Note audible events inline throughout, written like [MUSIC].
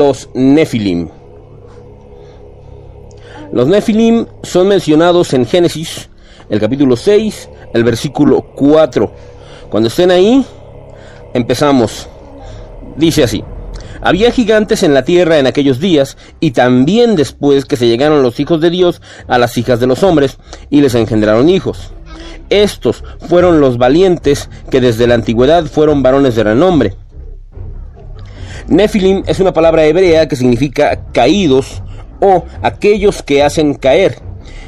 los Nefilim. Los Nefilim son mencionados en Génesis, el capítulo 6, el versículo 4. Cuando estén ahí, empezamos. Dice así. Había gigantes en la tierra en aquellos días, y también después que se llegaron los hijos de Dios a las hijas de los hombres, y les engendraron hijos. Estos fueron los valientes que desde la antigüedad fueron varones de renombre. Nefilim es una palabra hebrea que significa caídos o aquellos que hacen caer,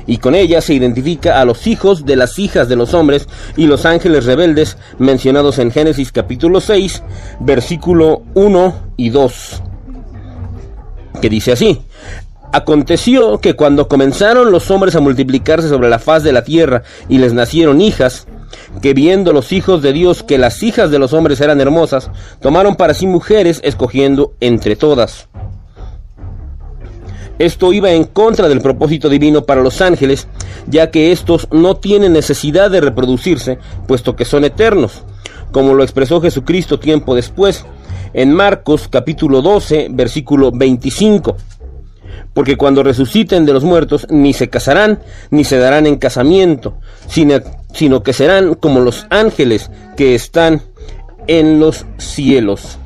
y con ella se identifica a los hijos de las hijas de los hombres y los ángeles rebeldes mencionados en Génesis capítulo 6, versículo 1 y 2, que dice así. Aconteció que cuando comenzaron los hombres a multiplicarse sobre la faz de la tierra y les nacieron hijas, que viendo los hijos de Dios que las hijas de los hombres eran hermosas, tomaron para sí mujeres escogiendo entre todas. Esto iba en contra del propósito divino para los ángeles, ya que estos no tienen necesidad de reproducirse, puesto que son eternos, como lo expresó Jesucristo tiempo después, en Marcos capítulo 12, versículo 25 porque cuando resuciten de los muertos ni se casarán ni se darán en casamiento, sino, que serán como los ángeles que están en los cielos.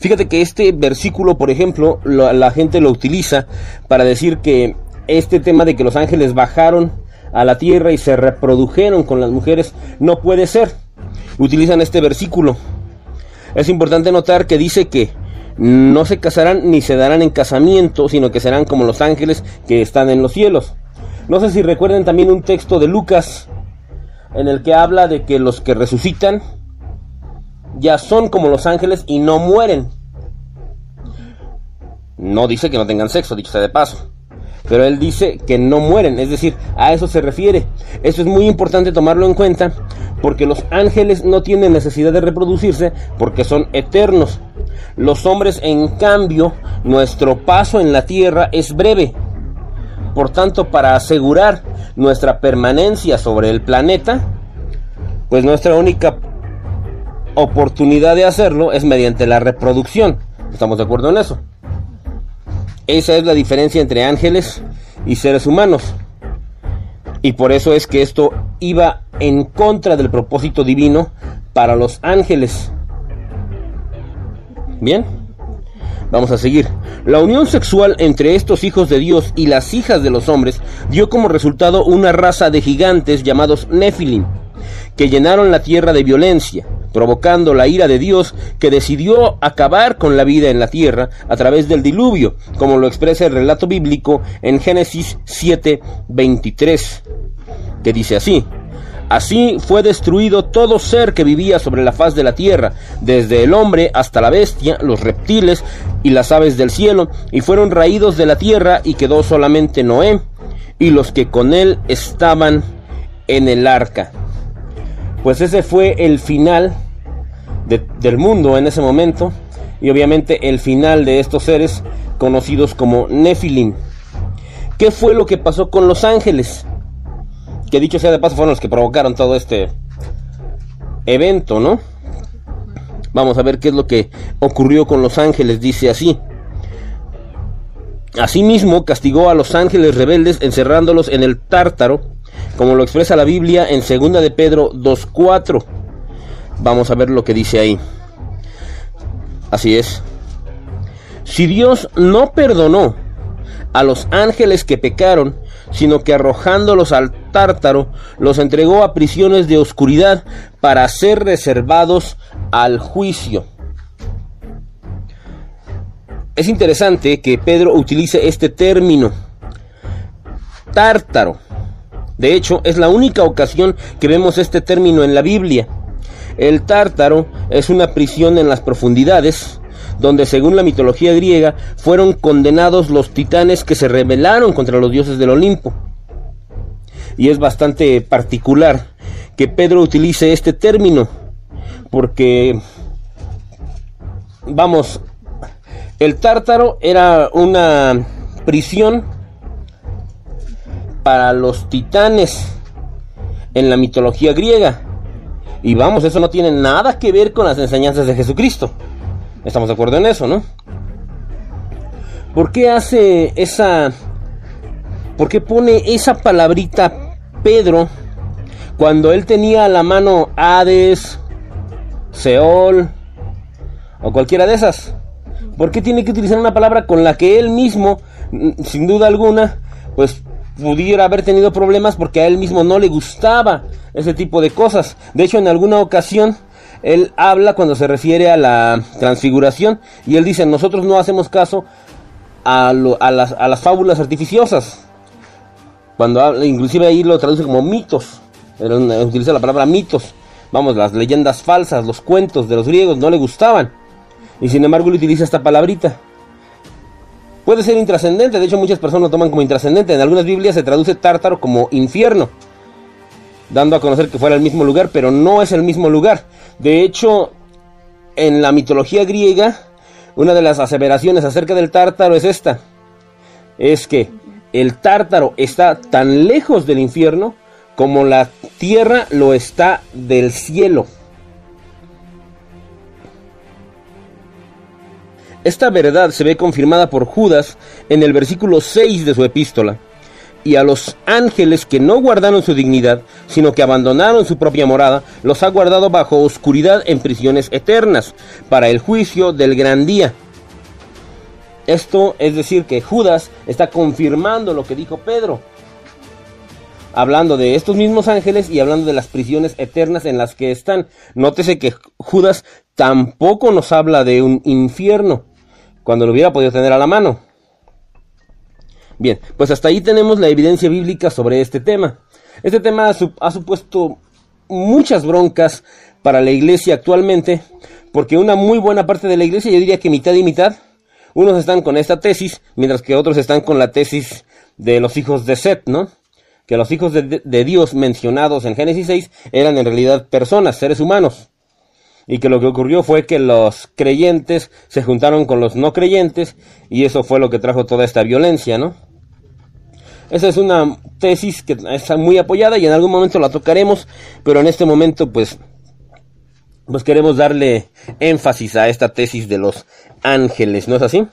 Fíjate que este versículo, por ejemplo, la gente lo utiliza para decir que este tema de que los ángeles bajaron a la tierra y se reprodujeron con las mujeres no puede ser. Utilizan este versículo. Es importante notar que dice que no se casarán ni se darán en casamiento, sino que serán como los ángeles que están en los cielos. No sé si recuerden también un texto de Lucas en el que habla de que los que resucitan ya son como los ángeles y no mueren. No dice que no tengan sexo, dicho sea de paso. Pero él dice que no mueren, es decir, a eso se refiere. Eso es muy importante tomarlo en cuenta porque los ángeles no tienen necesidad de reproducirse porque son eternos. Los hombres, en cambio, nuestro paso en la tierra es breve. Por tanto, para asegurar nuestra permanencia sobre el planeta, pues nuestra única oportunidad de hacerlo es mediante la reproducción. ¿Estamos de acuerdo en eso? Esa es la diferencia entre ángeles y seres humanos. Y por eso es que esto iba en contra del propósito divino para los ángeles. Bien, vamos a seguir. La unión sexual entre estos hijos de Dios y las hijas de los hombres dio como resultado una raza de gigantes llamados Nephilim, que llenaron la tierra de violencia, provocando la ira de Dios que decidió acabar con la vida en la tierra a través del diluvio, como lo expresa el relato bíblico en Génesis 7:23, que dice así: Así fue destruido todo ser que vivía sobre la faz de la tierra, desde el hombre hasta la bestia, los reptiles y las aves del cielo, y fueron raídos de la tierra y quedó solamente Noé y los que con él estaban en el arca. Pues ese fue el final del mundo en ese momento y obviamente el final de estos seres conocidos como Nephilim. ¿Qué fue lo que pasó con los ángeles? Que dicho sea de paso fueron los que provocaron todo este evento, ¿no? Vamos a ver qué es lo que ocurrió con los ángeles, dice así. Asimismo, castigó a los ángeles rebeldes encerrándolos en el tártaro, como lo expresa la Biblia en 2 de Pedro 2.4. Vamos a ver lo que dice ahí. Así es. Si Dios no perdonó a los ángeles que pecaron, sino que arrojándolos al tártaro, los entregó a prisiones de oscuridad para ser reservados al juicio. Es interesante que Pedro utilice este término, tártaro. De hecho, es la única ocasión que vemos este término en la Biblia. El tártaro es una prisión en las profundidades, donde según la mitología griega fueron condenados los titanes que se rebelaron contra los dioses del Olimpo. Y es bastante particular que Pedro utilice este término, porque, vamos, el tártaro era una prisión para los titanes en la mitología griega. Y vamos, eso no tiene nada que ver con las enseñanzas de Jesucristo. Estamos de acuerdo en eso, ¿no? ¿Por qué hace esa... ¿Por qué pone esa palabrita Pedro cuando él tenía a la mano Hades, Seol o cualquiera de esas? ¿Por qué tiene que utilizar una palabra con la que él mismo, sin duda alguna, pues pudiera haber tenido problemas porque a él mismo no le gustaba ese tipo de cosas? De hecho, en alguna ocasión él habla cuando se refiere a la transfiguración y él dice, nosotros no hacemos caso a, las, fábulas artificiosas. Cuando habla, inclusive ahí lo traduce como mitos, utiliza la palabra mitos. Vamos, las leyendas falsas, los cuentos de los griegos no le gustaban. Y sin embargo, él utiliza esta palabrita. Puede ser intrascendente, de hecho muchas personas lo toman como intrascendente. En algunas Biblias se traduce tártaro como infierno, dando a conocer que fuera el mismo lugar, pero no es el mismo lugar. De hecho, en la mitología griega, una de las aseveraciones acerca del tártaro es esta. Es que el tártaro está tan lejos del infierno como la tierra lo está del cielo. Esta verdad se ve confirmada por Judas en el versículo 6 de su epístola. Y a los ángeles que no guardaron su dignidad, sino que abandonaron su propia morada, los ha guardado bajo oscuridad en prisiones eternas, para el juicio del gran día. Esto es decir que Judas está confirmando lo que dijo Pedro, hablando de estos mismos ángeles y hablando de las prisiones eternas en las que están. Nótese que Judas tampoco nos habla de un infierno, cuando lo hubiera podido tener a la mano. Bien, pues hasta ahí tenemos la evidencia bíblica sobre este tema. Este tema ha, supuesto muchas broncas para la iglesia actualmente, porque una muy buena parte de la iglesia, yo diría que mitad y mitad, unos están con esta tesis, mientras que otros están con la tesis de los hijos de Seth, ¿no? Que los hijos de, de Dios mencionados en Génesis 6 eran en realidad personas, seres humanos y que lo que ocurrió fue que los creyentes se juntaron con los no creyentes y eso fue lo que trajo toda esta violencia, ¿no? Esa es una tesis que está muy apoyada y en algún momento la tocaremos, pero en este momento pues pues queremos darle énfasis a esta tesis de los ángeles, ¿no es así?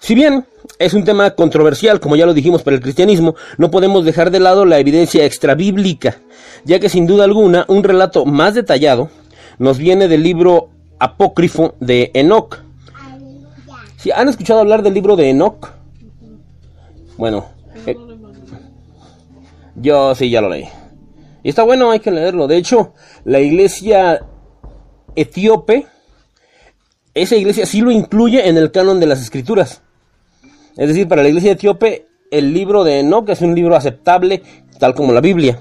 Si bien es un tema controversial, como ya lo dijimos para el cristianismo, no podemos dejar de lado la evidencia extrabíblica, ya que sin duda alguna un relato más detallado nos viene del libro apócrifo de Enoch. Si han escuchado hablar del libro de Enoch, bueno, eh, yo sí ya lo leí. Y está bueno, hay que leerlo. De hecho, la iglesia etíope, esa iglesia sí lo incluye en el canon de las escrituras. Es decir, para la iglesia etíope, el libro de Enoch es un libro aceptable, tal como la Biblia.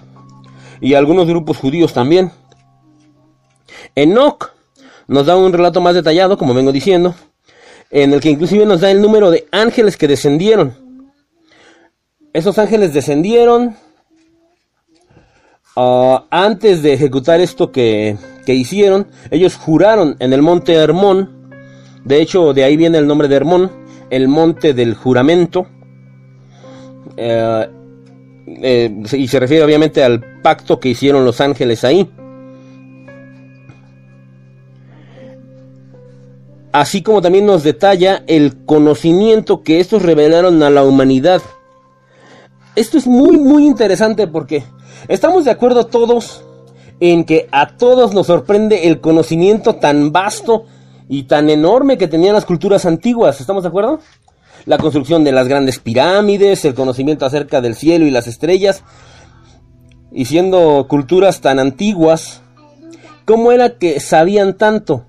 Y algunos grupos judíos también. Enoch nos da un relato más detallado, como vengo diciendo, en el que inclusive nos da el número de ángeles que descendieron. Esos ángeles descendieron ah, antes de ejecutar esto que, que hicieron. Ellos juraron en el monte Hermón. De hecho, de ahí viene el nombre de Hermón el monte del juramento. Eh, eh, y se refiere obviamente al pacto que hicieron los ángeles ahí. Así como también nos detalla el conocimiento que estos revelaron a la humanidad. Esto es muy muy interesante porque estamos de acuerdo todos en que a todos nos sorprende el conocimiento tan vasto y tan enorme que tenían las culturas antiguas, ¿estamos de acuerdo? La construcción de las grandes pirámides, el conocimiento acerca del cielo y las estrellas, y siendo culturas tan antiguas, ¿cómo era que sabían tanto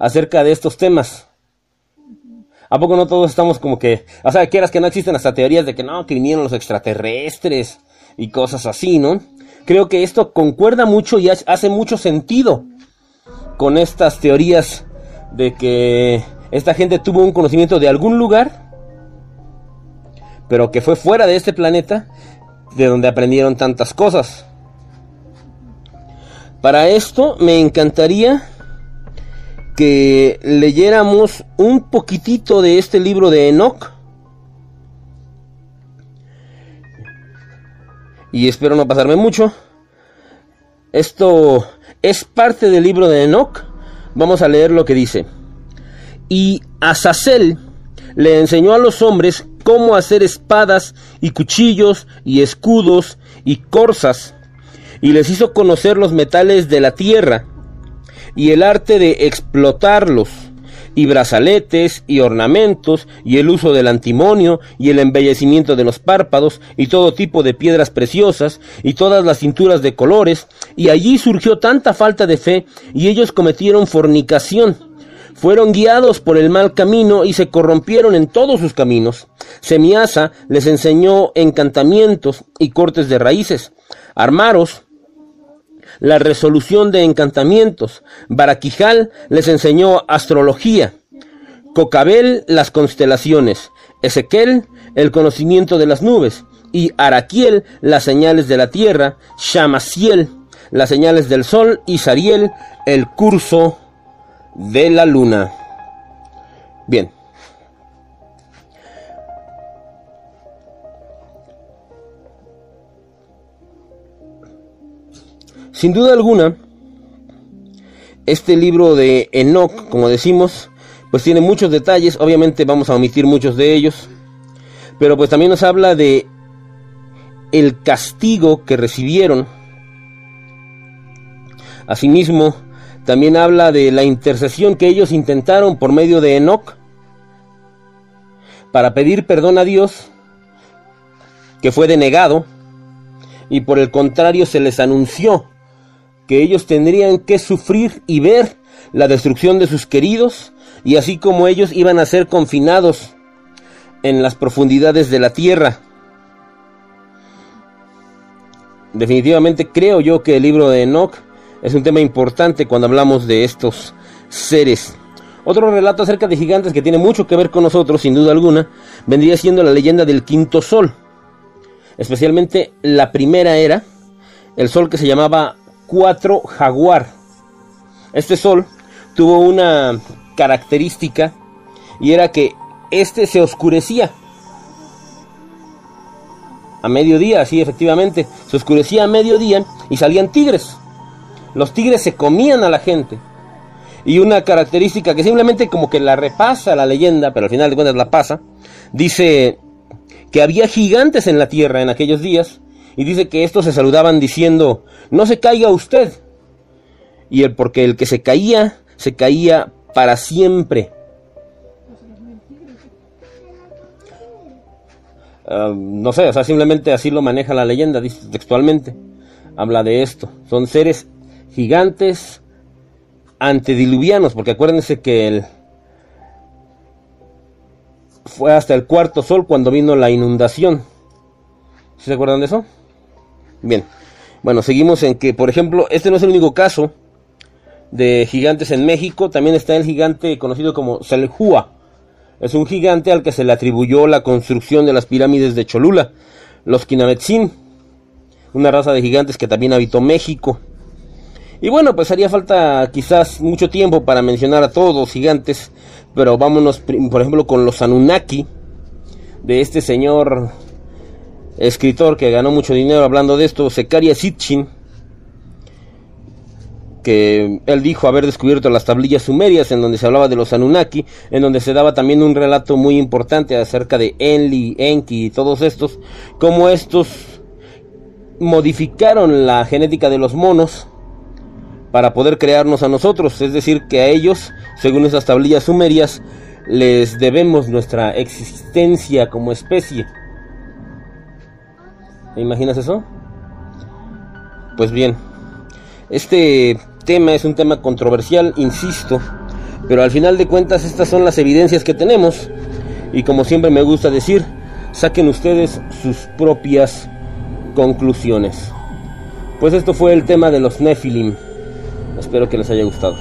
acerca de estos temas? ¿A poco no todos estamos como que, o sea, quieras que no existen hasta teorías de que no, que vinieron los extraterrestres y cosas así, ¿no? Creo que esto concuerda mucho y hace mucho sentido con estas teorías de que esta gente tuvo un conocimiento de algún lugar, pero que fue fuera de este planeta, de donde aprendieron tantas cosas. Para esto me encantaría que leyéramos un poquitito de este libro de Enoch. Y espero no pasarme mucho. Esto es parte del libro de Enoch. Vamos a leer lo que dice. Y Azazel le enseñó a los hombres cómo hacer espadas y cuchillos y escudos y corzas, y les hizo conocer los metales de la tierra y el arte de explotarlos y brazaletes y ornamentos y el uso del antimonio y el embellecimiento de los párpados y todo tipo de piedras preciosas y todas las cinturas de colores y allí surgió tanta falta de fe y ellos cometieron fornicación. Fueron guiados por el mal camino y se corrompieron en todos sus caminos. Semiasa les enseñó encantamientos y cortes de raíces. Armaros la resolución de encantamientos. Baraquijal les enseñó astrología. Cocabel las constelaciones. Ezequiel el conocimiento de las nubes. Y Araquiel las señales de la tierra. Shamaciel las señales del sol. Y Sariel el curso de la luna. Bien. Sin duda alguna, este libro de Enoch, como decimos, pues tiene muchos detalles, obviamente vamos a omitir muchos de ellos, pero pues también nos habla de el castigo que recibieron. Asimismo, también habla de la intercesión que ellos intentaron por medio de Enoch para pedir perdón a Dios, que fue denegado, y por el contrario se les anunció que ellos tendrían que sufrir y ver la destrucción de sus queridos, y así como ellos iban a ser confinados en las profundidades de la tierra. Definitivamente creo yo que el libro de Enoch es un tema importante cuando hablamos de estos seres. Otro relato acerca de gigantes que tiene mucho que ver con nosotros, sin duda alguna, vendría siendo la leyenda del quinto sol. Especialmente la primera era, el sol que se llamaba 4 Jaguar. Este sol tuvo una característica y era que este se oscurecía a mediodía, sí, efectivamente, se oscurecía a mediodía y salían tigres. Los tigres se comían a la gente. Y una característica que simplemente como que la repasa la leyenda, pero al final de cuentas la pasa, dice que había gigantes en la tierra en aquellos días y dice que estos se saludaban diciendo, no se caiga usted. Y el porque el que se caía, se caía para siempre. Ah, no sé, o sea, simplemente así lo maneja la leyenda, dice textualmente. Habla de esto. Son seres gigantes antediluvianos, porque acuérdense que el, fue hasta el cuarto sol cuando vino la inundación. ¿Se acuerdan de eso? Bien, bueno, seguimos en que, por ejemplo, este no es el único caso de gigantes en México, también está el gigante conocido como Selhua. Es un gigante al que se le atribuyó la construcción de las pirámides de Cholula, los Kinametsin, una raza de gigantes que también habitó México. Y bueno, pues haría falta quizás mucho tiempo para mencionar a todos los gigantes, pero vámonos, por ejemplo, con los Anunnaki, de este señor escritor que ganó mucho dinero hablando de esto, Sekaria Sitchin, que él dijo haber descubierto las tablillas sumerias en donde se hablaba de los Anunnaki, en donde se daba también un relato muy importante acerca de Enli, Enki y todos estos, cómo estos modificaron la genética de los monos para poder crearnos a nosotros, es decir, que a ellos, según esas tablillas sumerias, les debemos nuestra existencia como especie. ¿Te imaginas eso? Pues bien, este tema es un tema controversial, insisto, pero al final de cuentas estas son las evidencias que tenemos y como siempre me gusta decir, saquen ustedes sus propias conclusiones. Pues esto fue el tema de los Nephilim. Espero que les haya gustado.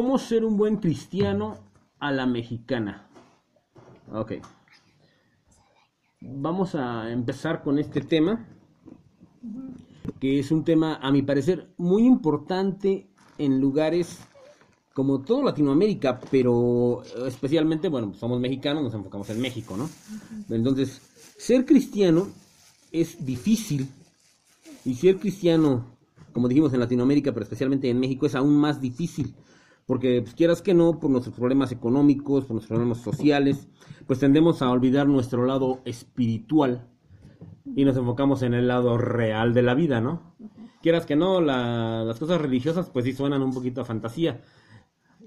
¿Cómo ser un buen cristiano a la mexicana? Ok. Vamos a empezar con este tema, que es un tema, a mi parecer, muy importante en lugares como todo Latinoamérica, pero especialmente, bueno, somos mexicanos, nos enfocamos en México, ¿no? Entonces, ser cristiano es difícil y ser cristiano, como dijimos en Latinoamérica, pero especialmente en México, es aún más difícil. Porque pues, quieras que no, por nuestros problemas económicos, por nuestros problemas sociales, pues tendemos a olvidar nuestro lado espiritual y nos enfocamos en el lado real de la vida, ¿no? Quieras que no, las cosas religiosas pues sí suenan un poquito a fantasía.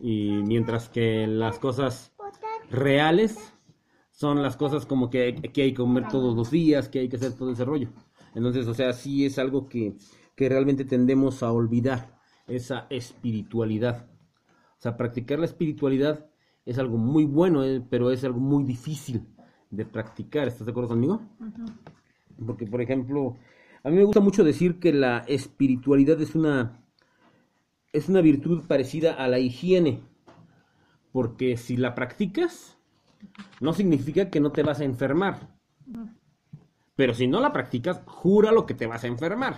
Y mientras que las cosas reales son las cosas como que, hay que comer todos los días, que hay que hacer todo ese rollo. Entonces, o sea, sí es algo que, que realmente tendemos a olvidar, esa espiritualidad. O sea, practicar la espiritualidad es algo muy bueno, eh, pero es algo muy difícil de practicar. ¿Estás de acuerdo conmigo? Porque, por ejemplo, a mí me gusta mucho decir que la espiritualidad es una, es una virtud parecida a la higiene. Porque si la practicas, no significa que no te vas a enfermar. Pero si no la practicas, jura lo que te vas a enfermar.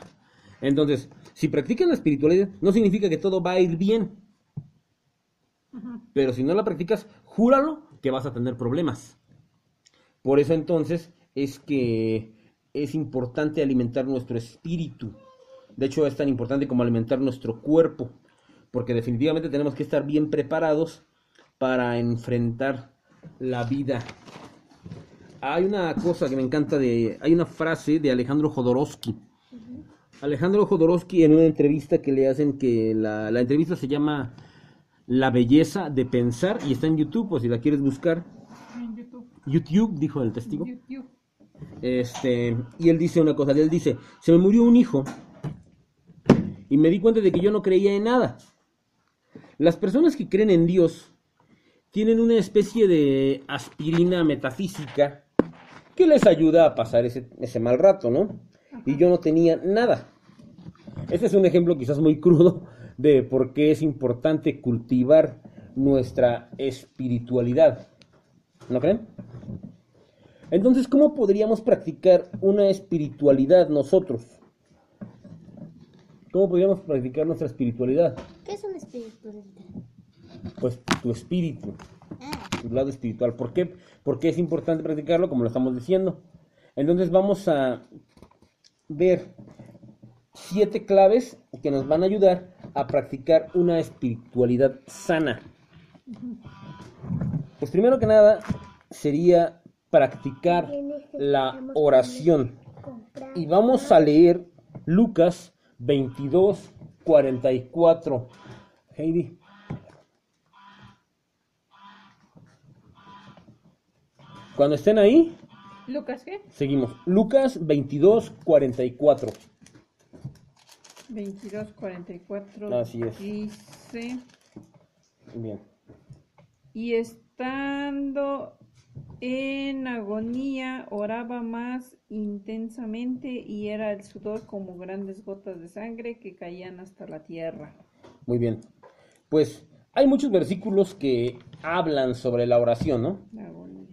Entonces, si practicas la espiritualidad, no significa que todo va a ir bien. Pero si no la practicas, júralo que vas a tener problemas. Por eso entonces es que es importante alimentar nuestro espíritu. De hecho, es tan importante como alimentar nuestro cuerpo. Porque definitivamente tenemos que estar bien preparados para enfrentar la vida. Hay una cosa que me encanta de... Hay una frase de Alejandro Jodorowsky. Alejandro Jodorowsky en una entrevista que le hacen que la, la entrevista se llama La belleza de pensar y está en YouTube, pues si la quieres buscar. En YouTube. YouTube, dijo el testigo. YouTube. Este, y él dice una cosa, él dice, se me murió un hijo y me di cuenta de que yo no creía en nada. Las personas que creen en Dios tienen una especie de aspirina metafísica que les ayuda a pasar ese, ese mal rato, ¿no? Y yo no tenía nada. Este es un ejemplo quizás muy crudo de por qué es importante cultivar nuestra espiritualidad. ¿No creen? Entonces, ¿cómo podríamos practicar una espiritualidad nosotros? ¿Cómo podríamos practicar nuestra espiritualidad? ¿Qué es una espiritualidad? Pues tu espíritu, Ah, tu lado espiritual. ¿Por qué? Porque es importante practicarlo, como lo estamos diciendo. Entonces vamos a ver siete claves que nos van a ayudar a practicar una espiritualidad sana. Pues primero que nada sería practicar la oración. Y vamos a leer Lucas 22, 44. Heidi. Cuando estén ahí, Lucas, ¿qué? seguimos. Lucas 22, 44. 22, 44. Así es. Dice, Bien. y estando en agonía, oraba más intensamente y era el sudor como grandes gotas de sangre que caían hasta la tierra. Muy bien. Pues hay muchos versículos que hablan sobre la oración, ¿no? La agonía.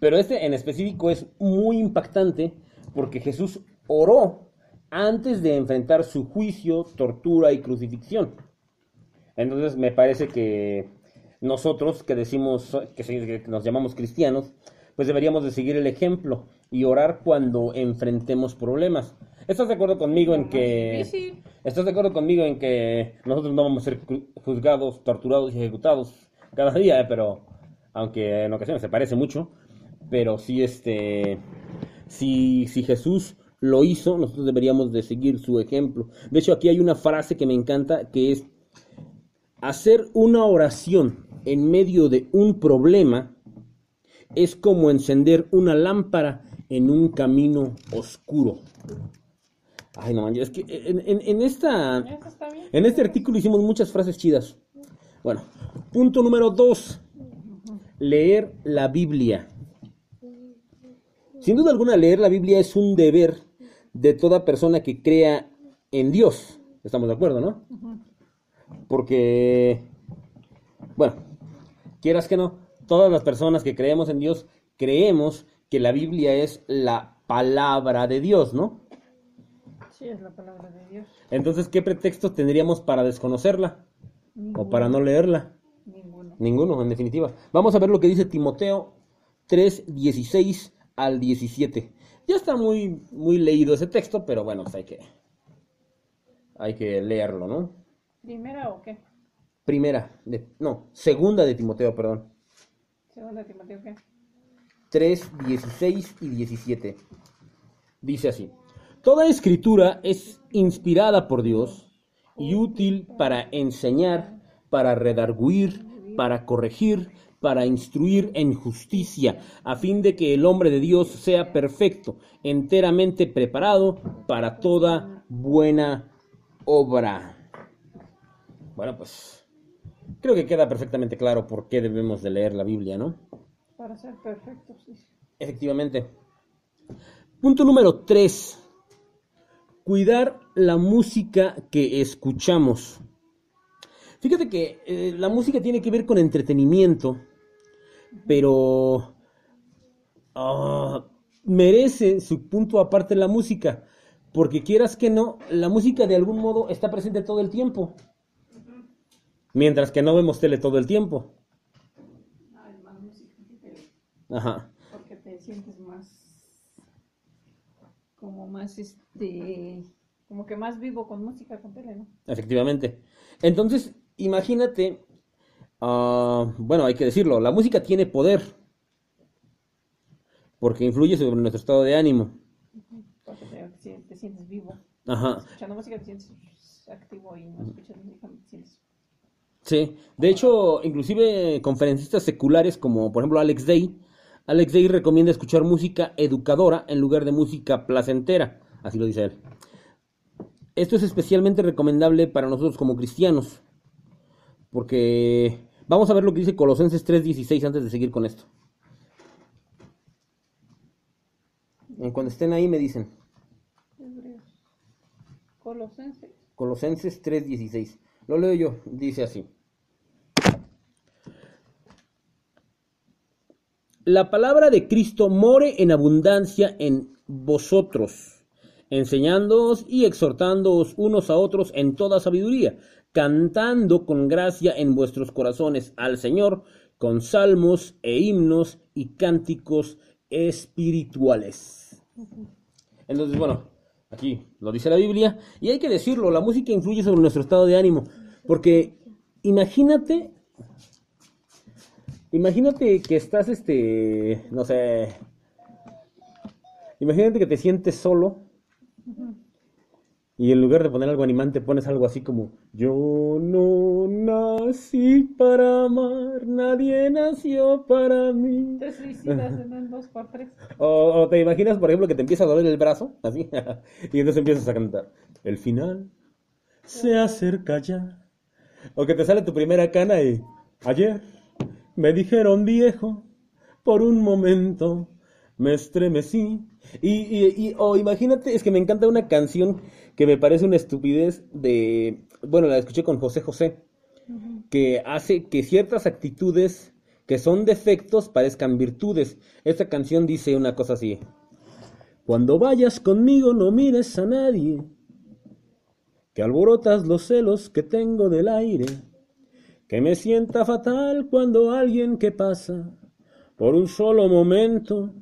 Pero este en específico es muy impactante porque Jesús oró antes de enfrentar su juicio, tortura y crucifixión. Entonces me parece que nosotros que decimos que nos llamamos cristianos, pues deberíamos de seguir el ejemplo y orar cuando enfrentemos problemas. ¿Estás de acuerdo conmigo en que Difícil. ¿Estás de acuerdo conmigo en que nosotros no vamos a ser juzgados, torturados y ejecutados cada día, eh? pero aunque en ocasiones se parece mucho, pero sí este si, si Jesús lo hizo, nosotros deberíamos de seguir su ejemplo. De hecho, aquí hay una frase que me encanta que es hacer una oración en medio de un problema es como encender una lámpara en un camino oscuro. Ay, no manches, es que en, en- en esta, en este artículo hicimos muchas frases chidas. Bueno, punto número dos. Leer la Biblia. Sin duda alguna, leer la Biblia es un deber de toda persona que crea en Dios. Estamos de acuerdo, ¿no? Porque Bueno, quieras que no, todas las personas que creemos en Dios creemos que la Biblia es la palabra de Dios, ¿no? Sí, es la palabra de Dios. Entonces, ¿qué pretextos tendríamos para desconocerla o para no leerla? Ninguno. Ninguno, en definitiva. Vamos a ver lo que dice Timoteo 3, 16 al 17. Ya está muy, muy leído ese texto, pero bueno, pues hay que, hay que leerlo, ¿no? ¿Primera o qué? Primera, de, no, segunda de Timoteo, perdón. Segunda Timoteo, ¿qué? 3, 16 y 17. Dice así. Toda escritura es inspirada por Dios y útil para enseñar, para redarguir, para corregir, para instruir en justicia, a fin de que el hombre de Dios sea perfecto, enteramente preparado para toda buena obra. Bueno, pues creo que queda perfectamente claro por qué debemos de leer la Biblia, ¿no? Para ser perfectos, sí. Efectivamente. Punto número 3. Cuidar la música que escuchamos. Fíjate que eh, la música tiene que ver con entretenimiento, pero ah, merece su punto aparte la música, porque quieras que no, la música de algún modo está presente todo el tiempo, mientras que no vemos tele todo el tiempo. Ajá. porque te sientes más como más este como que más vivo con música con tele, ¿no? Efectivamente. Entonces, imagínate, ah, bueno, hay que decirlo, la música tiene poder, porque influye sobre nuestro estado de ánimo. Porque te, te- te sientes vivo. Ajá, Escuchando música te sientes activo y no escuchas música te sientes sí. De hecho, inclusive conferencistas seculares como por ejemplo Alex Day, Alex Day recomienda escuchar música educadora en lugar de música placentera, así lo dice él. Esto es especialmente recomendable para nosotros como cristianos, porque vamos a ver lo que dice Colosenses 3:16 antes de seguir con esto. Cuando estén ahí me dicen. Colosenses. Colosenses 3:16. Lo leo yo, dice así. La palabra de Cristo more en abundancia en vosotros, enseñándoos y exhortándoos unos a otros en toda sabiduría, cantando con gracia en vuestros corazones al Señor con salmos e himnos y cánticos espirituales. Entonces, bueno, aquí lo dice la Biblia y hay que decirlo, la música influye sobre nuestro estado de ánimo, porque imagínate, imagínate que estás, este, no sé, imagínate que te sientes solo y en lugar de poner algo animante pones algo así como, yo no nací para amar, nadie nació para mí. Te suicidas en el [LAUGHS] 2x3. O, o te imaginas, por ejemplo, que te empieza a doler el brazo, [LAUGHS] así, y entonces empiezas a cantar. El final se acerca ya. O que te sale tu primera cana y ayer me dijeron viejo, por un momento me estremecí. Y, y- y- o imagínate, es que me encanta una canción que me parece una estupidez de, bueno, la escuché con José José, que hace que ciertas actitudes que son defectos parezcan virtudes. Esta canción dice una cosa así. Cuando vayas conmigo no mires a nadie, que alborotas los celos que tengo del aire, que me sienta fatal cuando alguien que pasa por un solo momento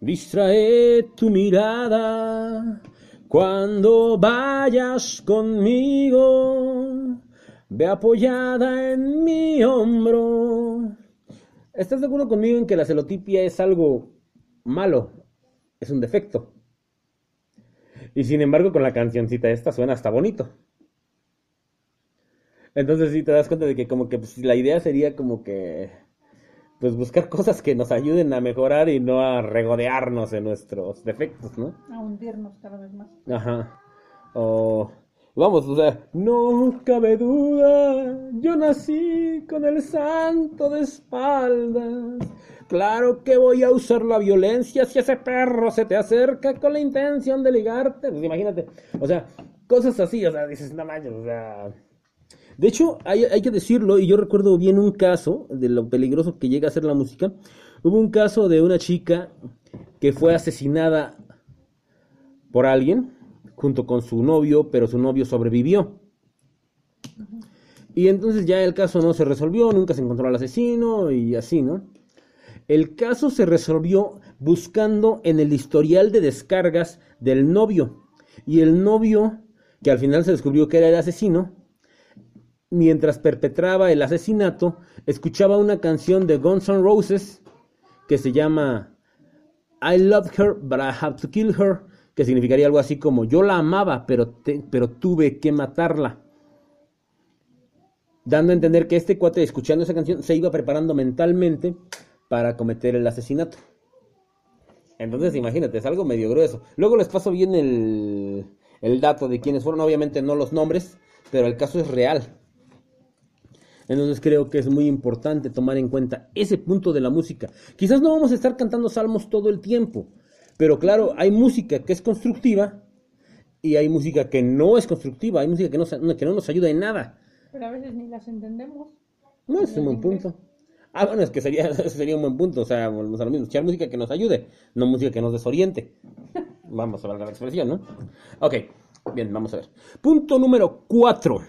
distrae tu mirada. Cuando vayas conmigo, ve apoyada en mi hombro. ¿Estás de acuerdo conmigo en que la celotipia es algo malo? Es un defecto. Y sin embargo, con la cancioncita esta suena hasta bonito. Entonces sí te das cuenta de que como que pues, la idea sería como que pues buscar cosas que nos ayuden a mejorar y no a regodearnos en nuestros defectos, ¿no? A hundirnos cada vez más. Ajá. O vamos, o sea, no cabe duda, yo nací con el santo de espaldas. Claro que voy a usar la violencia si ese perro se te acerca con la intención de ligarte. Pues imagínate, o sea, cosas así, o sea, dices, no manches, o sea, De hecho, hay, hay que decirlo, y yo recuerdo bien un caso de lo peligroso que llega a ser la música. Hubo un caso de una chica que fue asesinada por alguien junto con su novio, pero su novio sobrevivió. Y entonces ya el caso no se resolvió, nunca se encontró al asesino y así, ¿no? El caso se resolvió buscando en el historial de descargas del novio. Y el novio, que al final se descubrió que era el asesino, mientras perpetraba el asesinato, escuchaba una canción de Guns N' Roses que se llama I love her, but I have to kill her, que significaría algo así como yo la amaba, pero, pero tuve que matarla. Dando a entender que este cuate, escuchando esa canción, se iba preparando mentalmente para cometer el asesinato. Entonces, imagínate, es algo medio grueso. Luego les paso bien el, el dato de quiénes fueron, obviamente no los nombres, pero el caso es real. Entonces creo que es muy importante tomar en cuenta ese punto de la música. Quizás no vamos a estar cantando salmos todo el tiempo, pero claro, hay música que es constructiva y hay música que no es constructiva, hay música que no, que no nos ayuda en nada. Pero a veces ni las entendemos. No es un buen punto. Ah, bueno, es que sería, [LAUGHS] sería un buen punto. O sea, volvemos a lo mismo. Escuchar música que nos ayude, no música que nos desoriente. [LAUGHS] Vamos a ver la expresión, ¿no? Ok, bien, vamos a ver. Punto número cuatro.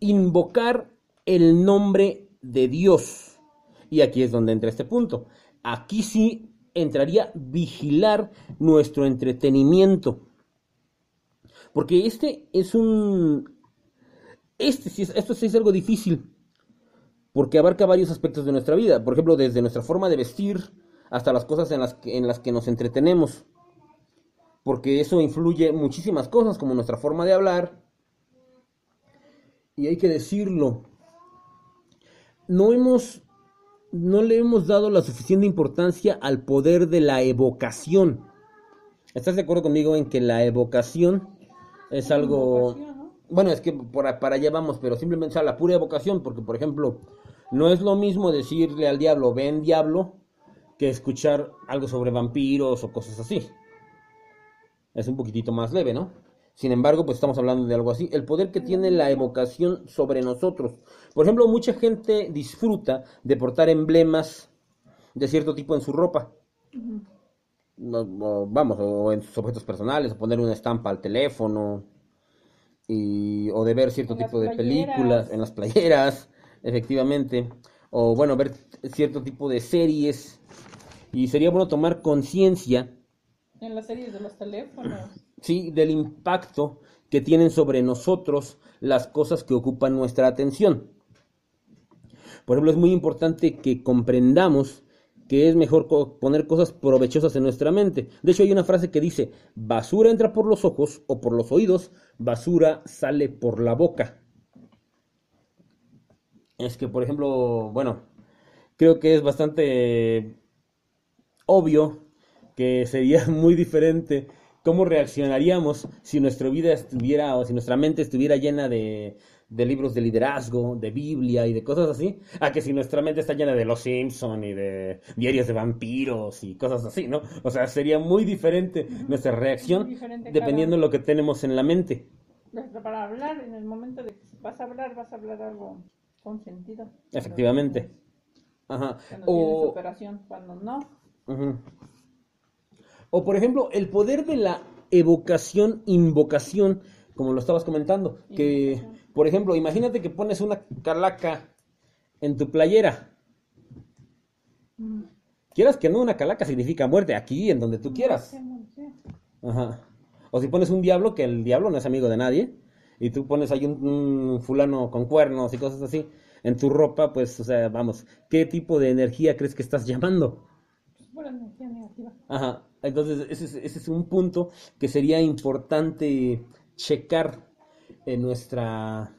Invocar el nombre de Dios. Y aquí es donde entra este punto. Aquí sí entraría vigilar nuestro entretenimiento. Porque este es un... Este es, esto sí es algo difícil porque abarca varios aspectos de nuestra vida, por ejemplo, desde nuestra forma de vestir hasta las cosas en las que, en las que nos entretenemos, porque eso influye muchísimas cosas, como nuestra forma de hablar, y hay que decirlo, no hemos, no le hemos dado la suficiente importancia al poder de la evocación. ¿Estás de acuerdo conmigo en que la evocación es algo... Bueno, es que por, para allá vamos, pero simplemente o sea, la pura evocación, porque por ejemplo, no es lo mismo decirle al diablo, ven diablo, que escuchar algo sobre vampiros o cosas así. Es un poquitito más leve, ¿no? Sin embargo, pues estamos hablando de algo así. El poder que tiene la evocación sobre nosotros. Por ejemplo, mucha gente disfruta de portar emblemas de cierto tipo en su ropa. O- o, vamos, o en sus objetos personales, o poner una estampa al teléfono, y, o de ver cierto En tipo de playeras. películas en las playeras, efectivamente, o bueno, ver cierto tipo de series, y sería bueno tomar conciencia, En las series de los teléfonos. Sí, del impacto que tienen sobre nosotros las cosas que ocupan nuestra atención. Por ejemplo, es muy importante que comprendamos que es mejor poner cosas provechosas en nuestra mente. De hecho, hay una frase que dice, basura entra por los ojos o por los oídos, basura sale por la boca. Es que, por ejemplo, bueno, creo que es bastante obvio que sería [LAUGHS] muy diferente cómo reaccionaríamos si nuestra vida estuviera o si nuestra mente estuviera llena de, de libros de liderazgo, de Biblia y de cosas así, a que si nuestra mente está llena de Los Simpson y de diarios de vampiros y cosas así, ¿no? O sea, sería muy diferente nuestra reacción diferente dependiendo de lo que tenemos en la mente. Para hablar, en el momento de que vas a hablar, vas a hablar algo con sentido. Efectivamente. Ajá. Cuando tienes O, operación, cuando no. Ujú. O por ejemplo, el poder de la evocación, invocación, como lo estabas comentando, que, por ejemplo, imagínate que pones una calaca en tu playera. Mm. Quieras que no, una calaca significa muerte, aquí, en donde tú quieras. Ajá. O si pones un diablo, que el diablo no es amigo de nadie, y tú pones ahí un, un fulano con cuernos y cosas así en tu ropa, pues, o sea, vamos, ¿qué tipo de energía crees que estás llamando? Es pura energía negativa. Ajá, entonces ese es, un punto que sería importante checar en nuestra,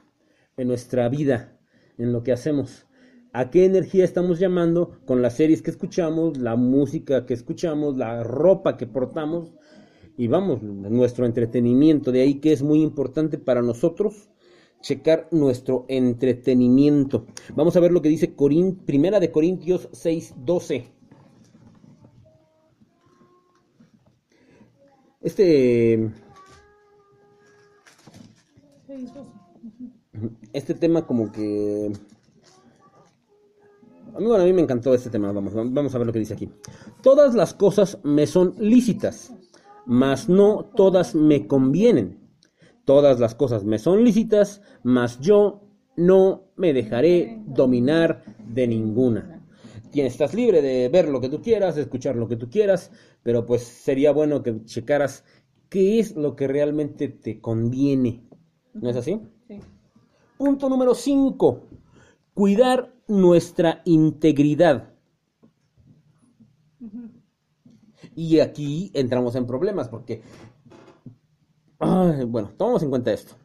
en nuestra vida, en lo que hacemos. ¿A qué energía estamos llamando con las series que escuchamos, la música que escuchamos, la ropa que portamos? Y vamos, nuestro entretenimiento, de ahí que es muy importante para nosotros checar nuestro entretenimiento. Vamos a ver lo que dice Primera de Corintios 6:12. Este este tema como que... A mí, bueno, a mí me encantó este tema, vamos, vamos a ver lo que dice aquí. Todas las cosas me son lícitas, mas no todas me convienen. Todas las cosas me son lícitas, mas yo no me dejaré dominar de ninguna. Tienes, estás libre de ver lo que tú quieras, de escuchar lo que tú quieras, pero pues sería bueno que checaras qué es lo que realmente te conviene. ¿No es así? Sí. Punto número 5. Cuidar nuestra integridad. Y aquí entramos en problemas porque... Ay, bueno, tomamos en cuenta esto.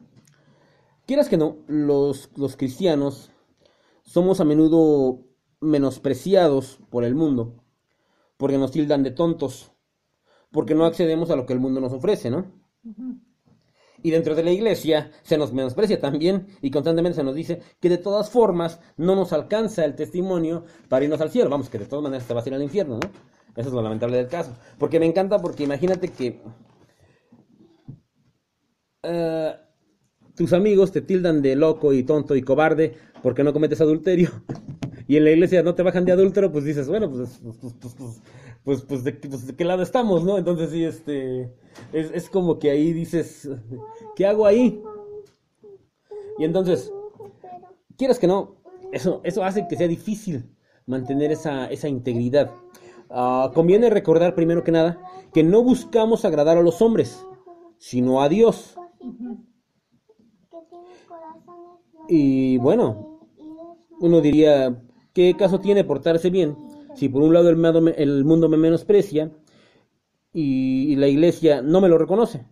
Quieras que no, los, los cristianos somos a menudo menospreciados por el mundo, porque nos tildan de tontos, porque no accedemos a lo que el mundo nos ofrece, ¿no? Y dentro de la iglesia se nos menosprecia también y constantemente se nos dice que de todas formas no nos alcanza el testimonio para irnos al cielo. Vamos, que de todas maneras te vas a ir al infierno, ¿no? Eso es lo lamentable del caso. Porque me encanta porque imagínate que eh, tus amigos te tildan de loco y tonto y cobarde porque no cometes adulterio. Y en la iglesia no te bajan de adúltero, pues dices, bueno, pues, pues, pues, pues, pues, pues, pues, de, pues, de qué lado estamos, ¿no? Entonces sí, este, es, es como que ahí dices, ¿qué hago ahí? Y entonces, quieras que no, eso, eso hace que sea difícil mantener esa, esa integridad. Ah, conviene recordar primero que nada que no buscamos agradar a los hombres, sino a Dios. Y bueno, uno diría, ¿qué caso tiene portarse bien si por un lado el, mundo me menosprecia y, la iglesia no me lo reconoce?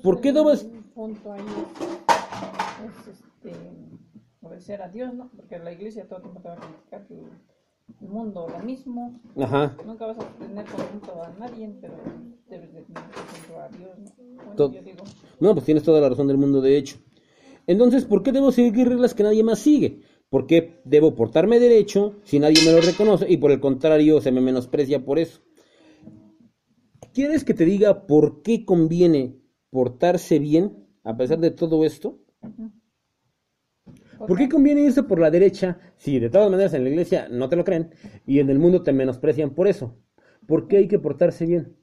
¿Por qué debo es- Un punto ahí es, es, este, obedecer a Dios, ¿no? Porque la iglesia todo el tiempo te va a criticar que el mundo lo mismo. Ajá. Nunca vas a tener contento a nadie, pero debes de tener contento a Dios, ¿no? Bueno, yo digo, No, pues tienes toda la razón del mundo, de hecho. Entonces, ¿por qué debo seguir reglas que nadie más sigue? ¿Por qué debo portarme derecho si nadie me lo reconoce y por el contrario se me menosprecia por eso? ¿Quieres que te diga por qué conviene portarse bien a pesar de todo esto? ¿Por qué conviene irse por la derecha si de todas maneras en la iglesia no te lo creen y en el mundo te menosprecian por eso? ¿Por qué hay que portarse bien?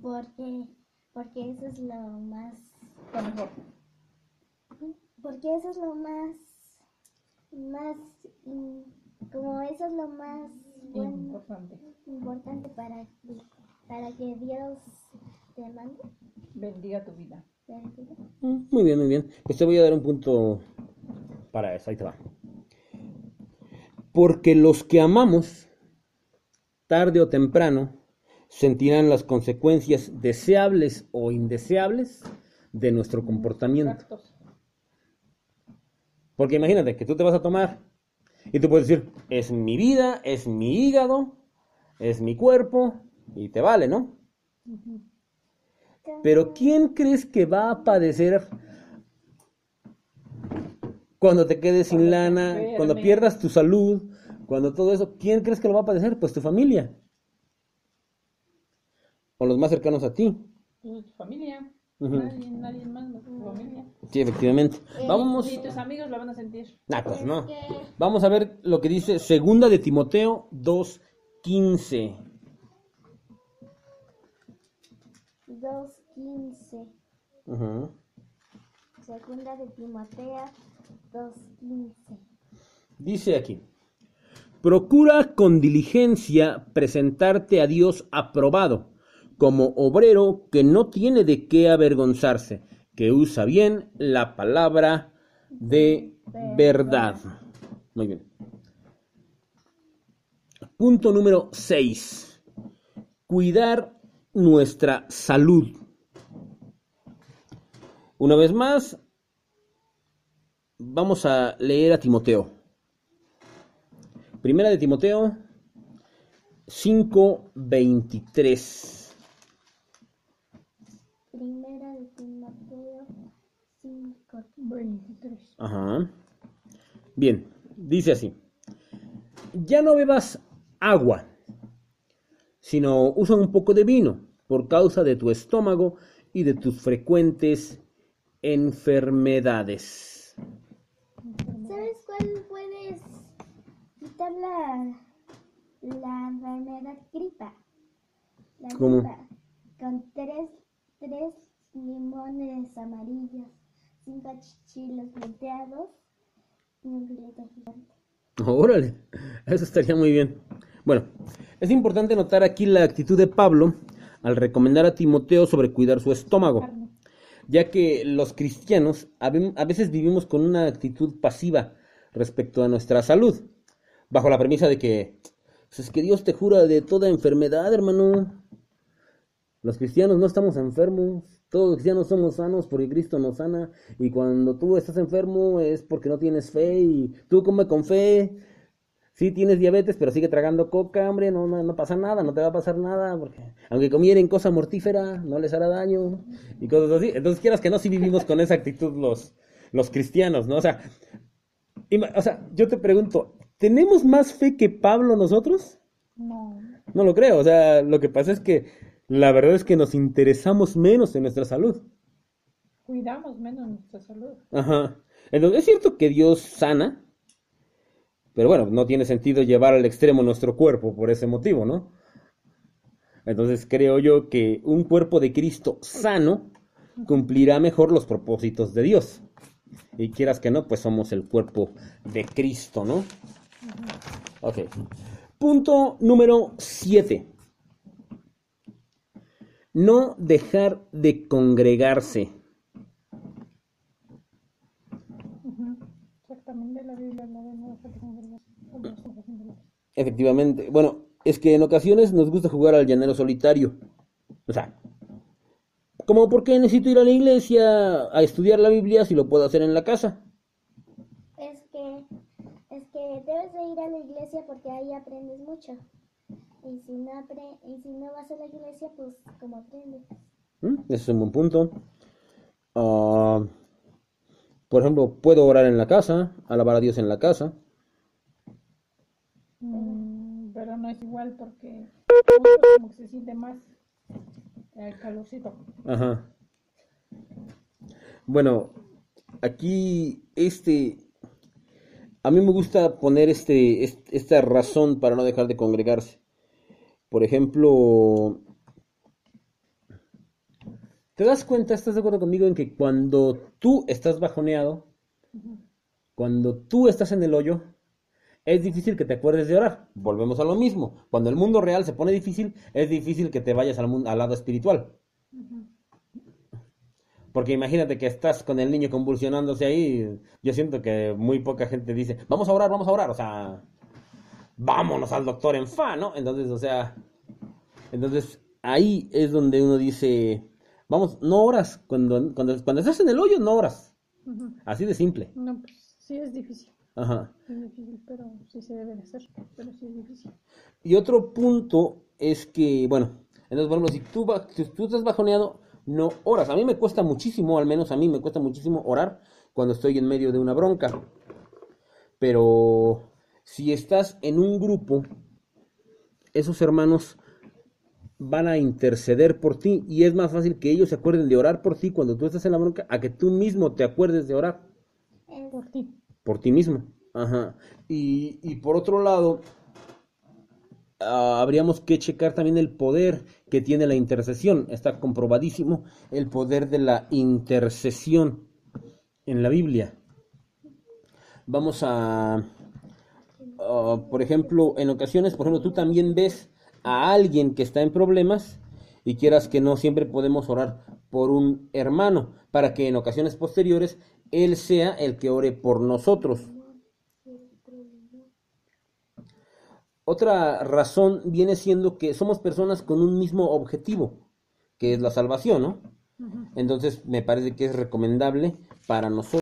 Porque, porque eso es lo más, porque eso es lo más, más, como eso es lo más bueno, Importante. importante para, para que Dios te mande. Bendiga tu vida. Mm, Muy bien, muy bien. Pues te voy a dar un punto para eso. Ahí te va. Porque los que amamos, tarde o temprano, sentirán las consecuencias deseables o indeseables de nuestro comportamiento. Actos. Porque imagínate que tú te vas a tomar y tú puedes decir, es mi vida, es mi hígado, es mi cuerpo y te vale, ¿no? Pero ¿quién crees que va a padecer cuando te quedes sin lana, cuando pierdas tu salud, cuando todo eso? ¿Quién crees que lo va a padecer? Pues tu familia. O los más cercanos a ti. Tu familia. Nadie, nadie más, no, tu familia. Sí, efectivamente. Vamos. Ni tus amigos lo van a sentir. Ah, pues no. que- Vamos a ver lo que dice Segunda de Timoteo 2.15. 2.15, Ujú. segunda de Timoteo 2.15. Dice aquí, procura con diligencia presentarte a Dios aprobado, como obrero que no tiene de qué avergonzarse, que usa bien la palabra de verdad. Muy bien. Punto número 6. Cuidar nuestra salud. Una vez más, vamos a leer a Timoteo. Primera de Timoteo 5:23. Primera de Timoteo 5. 23. Ajá. Bien, dice así. Ya no bebas agua, sino usa un poco de vino por causa de tu estómago y de tus frecuentes enfermedades. ¿Sabes cuál puedes quitar la, la enfermedad gripa? La ¿Cómo? gripa. Con tres, tres limones amarillos, cinco chilos volteados y un filete gigante. Órale, eso estaría muy bien. Bueno, es importante notar aquí la actitud de Pablo al recomendar a Timoteo sobre cuidar su estómago, ya que los cristianos a veces vivimos con una actitud pasiva respecto a nuestra salud, bajo la premisa de que pues es que Dios te jura de toda enfermedad, hermano. Los cristianos no estamos enfermos, todos los cristianos somos sanos porque Cristo nos sana y cuando tú estás enfermo es porque no tienes fe y tú come con fe. Sí tienes diabetes, pero sigue tragando coca, hombre, no, no, no pasa nada, no te va a pasar nada, porque aunque comieren cosa mortífera, no les hará daño y cosas así. Entonces quieras que no, si vivimos con esa actitud los, los cristianos, ¿no? O sea, o sea, yo te pregunto, ¿tenemos más fe que Pablo nosotros? No. No lo creo, o sea, lo que pasa es que la verdad es que nos interesamos menos en nuestra salud. Cuidamos menos nuestra salud. Ajá. Entonces, es cierto que Dios sana, pero bueno, no tiene sentido llevar al extremo nuestro cuerpo por ese motivo, ¿no? Entonces creo yo que un cuerpo de Cristo sano cumplirá mejor los propósitos de Dios. Y quieras que no, pues somos el cuerpo de Cristo, ¿no? Ok. Punto número 7. No dejar de congregarse. Efectivamente. Bueno, es que en ocasiones nos gusta jugar al llanero solitario. O sea, como por qué necesito ir a la iglesia a estudiar la Biblia si lo puedo hacer en la casa? Es que, es que debes de ir a la iglesia porque ahí aprendes mucho. Y si no, apre- y si no vas a la iglesia, pues como aprendes. ¿Mm? Ese es un buen punto. Ah, por ejemplo, puedo orar en la casa, alabar a Dios en la casa. Mm, pero no es igual porque como que se siente más el calorcito. Ajá. Bueno, aquí este a mí me gusta poner este, est- esta razón para no dejar de congregarse. Por ejemplo, ¿te das cuenta, estás de acuerdo conmigo en que cuando tú estás bajoneado, cuando tú estás en el hoyo, es difícil que te acuerdes de orar? Volvemos a lo mismo. Cuando el mundo real se pone difícil, es difícil que te vayas al, mun- al lado espiritual. Porque imagínate que estás con el niño convulsionándose ahí. Yo siento que muy poca gente dice, vamos a orar, vamos a orar. O sea, vámonos al doctor en fa, ¿no? Entonces, o sea, entonces ahí es donde uno dice, vamos, no oras. Cuando, cuando, cuando estás en el hoyo, no oras. Así de simple. No, pues sí es difícil. Ajá. Es difícil, pero sí se debe de hacer. Pero sí es difícil. Y otro punto es que, bueno, entonces, por ejemplo, si tú, si tú estás bajoneado, no oras. A mí me cuesta muchísimo, al menos a mí me cuesta muchísimo orar cuando estoy en medio de una bronca. Pero si estás en un grupo, esos hermanos van a interceder por ti y es más fácil que ellos se acuerden de orar por ti cuando tú estás en la bronca a que tú mismo te acuerdes de orar Por ti. por ti mismo. Ajá. Y, y por otro lado, ah, habríamos que checar también el poder que tiene la intercesión. Está comprobadísimo el poder de la intercesión en la Biblia. Vamos a, ah, por ejemplo, en ocasiones, por ejemplo, tú también ves a alguien que está en problemas y quieras que no, siempre podemos orar por un hermano para que en ocasiones posteriores él sea el que ore por nosotros. Otra razón viene siendo que somos personas con un mismo objetivo, que es la salvación, ¿no? Entonces me parece que es recomendable para nosotros